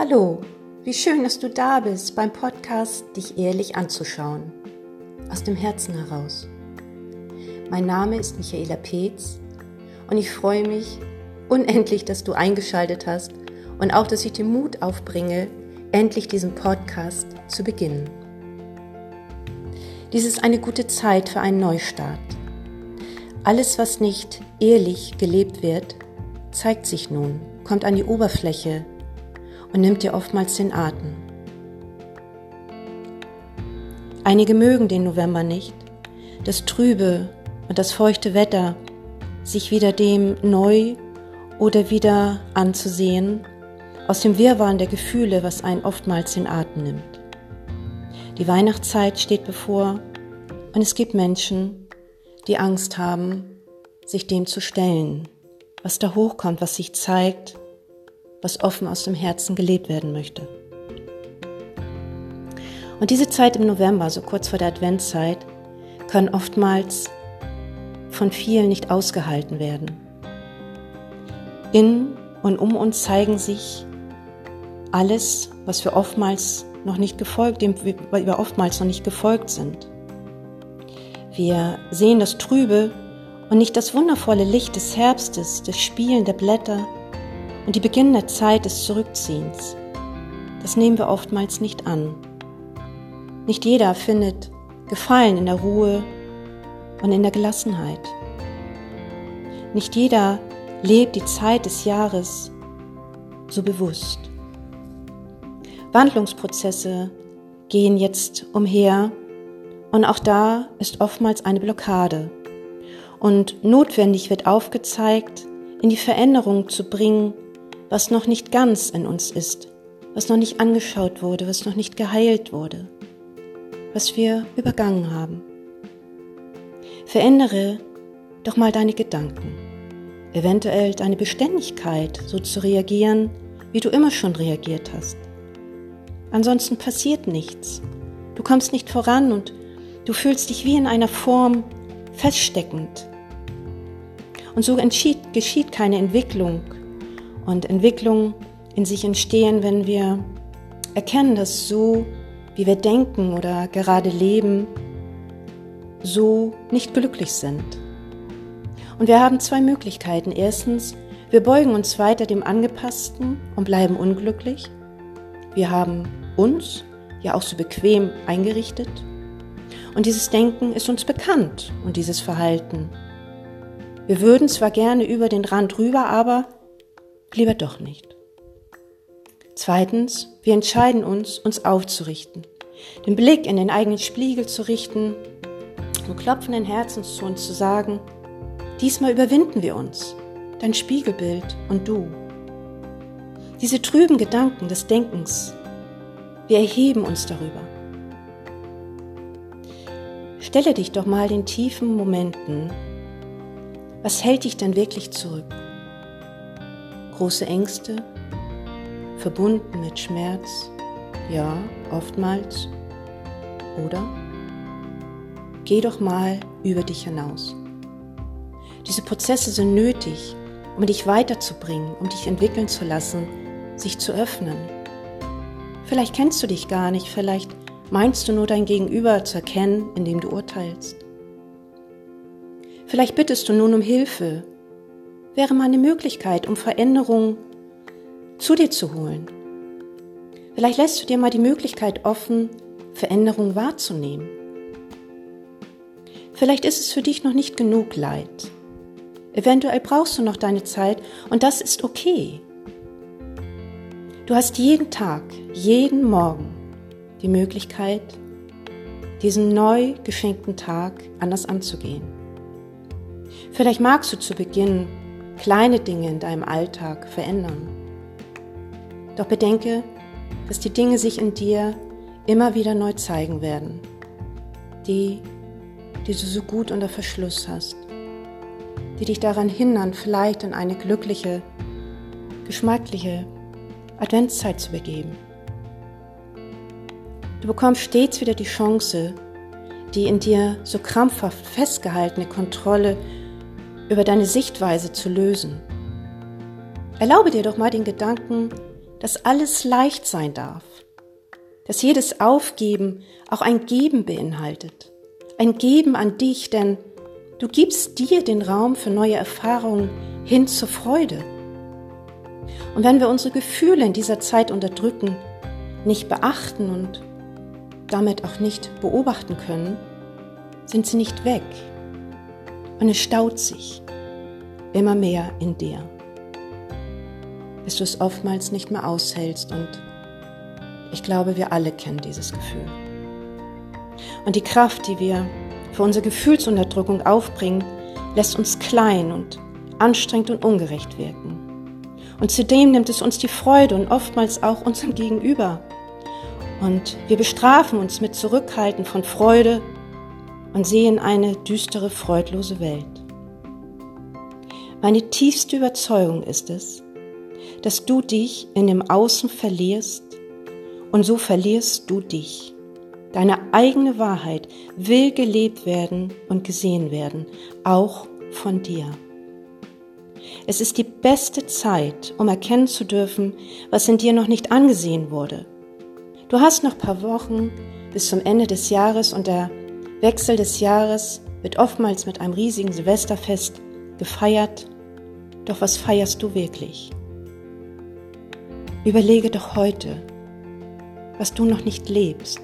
Hallo, wie schön, dass du da bist beim Podcast Dich ehrlich anzuschauen. Aus dem Herzen heraus. Mein Name ist Michaela Peetz und ich freue mich unendlich, dass du eingeschaltet hast und auch, dass ich den Mut aufbringe, endlich diesen Podcast zu beginnen. Dies ist eine gute Zeit für einen Neustart. Alles, was nicht ehrlich gelebt wird, zeigt sich nun, kommt an die Oberfläche und nimmt dir oftmals den Atem. Einige mögen den November nicht, das trübe und das feuchte Wetter, sich wieder dem neu oder wieder anzusehen, aus dem Wirrwarr der Gefühle, was einen oftmals den Atem nimmt. Die Weihnachtszeit steht bevor und es gibt Menschen, die Angst haben, sich dem zu stellen, was da hochkommt, was sich zeigt was offen aus dem Herzen gelebt werden möchte. Und diese Zeit im November, so kurz vor der Adventszeit, kann oftmals von vielen nicht ausgehalten werden. In und um uns zeigen sich alles, was wir oftmals noch nicht gefolgt, dem wir oftmals noch nicht gefolgt sind. Wir sehen das Trübe und nicht das wundervolle Licht des Herbstes, des Spielen der Blätter, und die beginnende Zeit des Zurückziehens. Das nehmen wir oftmals nicht an. Nicht jeder findet Gefallen in der Ruhe und in der Gelassenheit. Nicht jeder lebt die Zeit des Jahres so bewusst. Wandlungsprozesse gehen jetzt umher und auch da ist oftmals eine Blockade. Und notwendig wird aufgezeigt, in die Veränderung zu bringen, was noch nicht ganz in uns ist, was noch nicht angeschaut wurde, was noch nicht geheilt wurde, was wir übergangen haben. Verändere doch mal deine Gedanken, eventuell deine Beständigkeit, so zu reagieren, wie du immer schon reagiert hast. Ansonsten passiert nichts. Du kommst nicht voran und du fühlst dich wie in einer Form feststeckend. Und so geschieht keine Entwicklung, und Entwicklung in sich entstehen, wenn wir erkennen, dass so, wie wir denken oder gerade leben, so nicht glücklich sind. Und wir haben zwei Möglichkeiten. Erstens, wir beugen uns weiter dem Angepassten und bleiben unglücklich. Wir haben uns ja auch so bequem eingerichtet. Und dieses Denken ist uns bekannt und dieses Verhalten. Wir würden zwar gerne über den Rand rüber, aber lieber doch nicht. Zweitens, wir entscheiden uns, uns aufzurichten, den Blick in den eigenen Spiegel zu richten und klopfenden Herzens zu uns zu sagen, diesmal überwinden wir uns, dein Spiegelbild und du. Diese trüben Gedanken des Denkens, wir erheben uns darüber. Stelle dich doch mal den tiefen Momenten, was hält dich denn wirklich zurück? Große Ängste, verbunden mit Schmerz, ja, oftmals. Oder geh doch mal über dich hinaus. Diese Prozesse sind nötig, um dich weiterzubringen, um dich entwickeln zu lassen, sich zu öffnen. Vielleicht kennst du dich gar nicht, vielleicht meinst du nur dein Gegenüber zu erkennen, indem du urteilst. Vielleicht bittest du nun um Hilfe, wäre mal eine Möglichkeit, um Veränderungen zu dir zu holen. Vielleicht lässt du dir mal die Möglichkeit offen, Veränderungen wahrzunehmen. Vielleicht ist es für dich noch nicht genug Leid. Eventuell brauchst du noch deine Zeit und das ist okay. Du hast jeden Tag, jeden Morgen die Möglichkeit, diesen neu geschenkten Tag anders anzugehen. Vielleicht magst du zu Beginn kleine Dinge in deinem Alltag verändern. Doch bedenke, dass die Dinge sich in dir immer wieder neu zeigen werden, die, die du so gut unter Verschluss hast, die dich daran hindern, vielleicht in eine glückliche, geschmackliche Adventszeit zu begeben. Du bekommst stets wieder die Chance, die in dir so krampfhaft festgehaltene Kontrolle über deine Sichtweise zu lösen. Erlaube dir doch mal den Gedanken, dass alles leicht sein darf, dass jedes Aufgeben auch ein Geben beinhaltet, ein Geben an dich, denn du gibst dir den Raum für neue Erfahrungen hin zur Freude. Und wenn wir unsere Gefühle in dieser Zeit unterdrücken, nicht beachten und damit auch nicht beobachten können, sind sie nicht weg. Und es staut sich immer mehr in dir, bis du es oftmals nicht mehr aushältst. Und ich glaube, wir alle kennen dieses Gefühl. Und die Kraft, die wir für unsere Gefühlsunterdrückung aufbringen, lässt uns klein und anstrengend und ungerecht wirken. Und zudem nimmt es uns die Freude und oftmals auch unserem Gegenüber. Und wir bestrafen uns mit Zurückhalten von Freude und sehen eine düstere, freudlose Welt. Meine tiefste Überzeugung ist es, dass du dich in dem Außen verlierst und so verlierst du dich. Deine eigene Wahrheit will gelebt werden und gesehen werden, auch von dir. Es ist die beste Zeit, um erkennen zu dürfen, was in dir noch nicht angesehen wurde. Du hast noch ein paar Wochen bis zum Ende des Jahres und der Wechsel des Jahres wird oftmals mit einem riesigen Silvesterfest gefeiert. Doch was feierst du wirklich? Überlege doch heute, was du noch nicht lebst,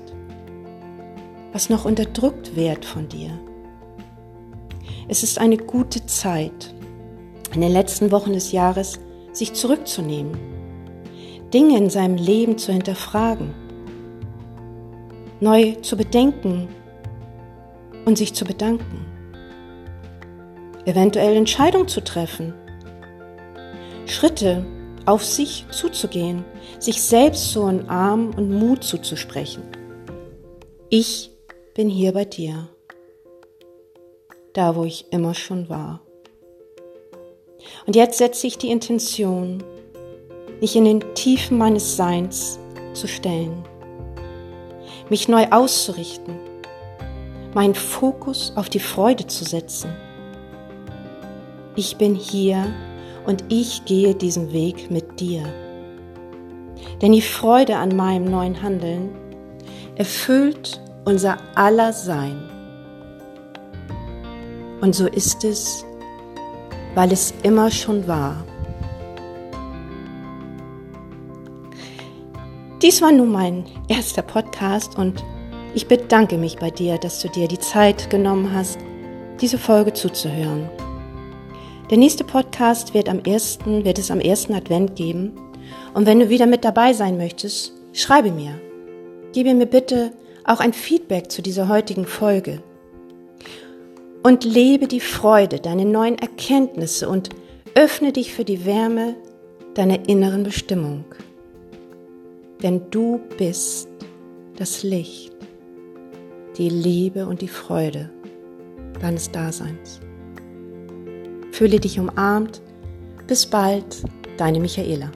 was noch unterdrückt wird von dir. Es ist eine gute Zeit, in den letzten Wochen des Jahres sich zurückzunehmen, Dinge in seinem Leben zu hinterfragen, neu zu bedenken und sich zu bedanken, eventuell Entscheidungen zu treffen, Schritte auf sich zuzugehen, sich selbst so einen Arm und Mut zuzusprechen. Ich bin hier bei dir, da wo ich immer schon war. Und jetzt setze ich die Intention, mich in den Tiefen meines Seins zu stellen, mich neu auszurichten, meinen Fokus auf die Freude zu setzen. Ich bin hier und ich gehe diesen Weg mit dir. Denn die Freude an meinem neuen Handeln erfüllt unser aller Sein. Und so ist es weil es immer schon war. Dies war nun mein erster Podcast und ich bedanke mich bei dir, dass du dir die Zeit genommen hast, diese Folge zuzuhören. Der nächste Podcast wird am ersten, wird es am ersten Advent geben. Und wenn du wieder mit dabei sein möchtest, schreibe mir. Gebe mir bitte auch ein Feedback zu dieser heutigen Folge und lebe die Freude deiner neuen Erkenntnisse und öffne dich für die Wärme deiner inneren Bestimmung. Denn du bist das Licht, die Liebe und die Freude deines Daseins. Fühle dich umarmt. Bis bald, deine Michaela.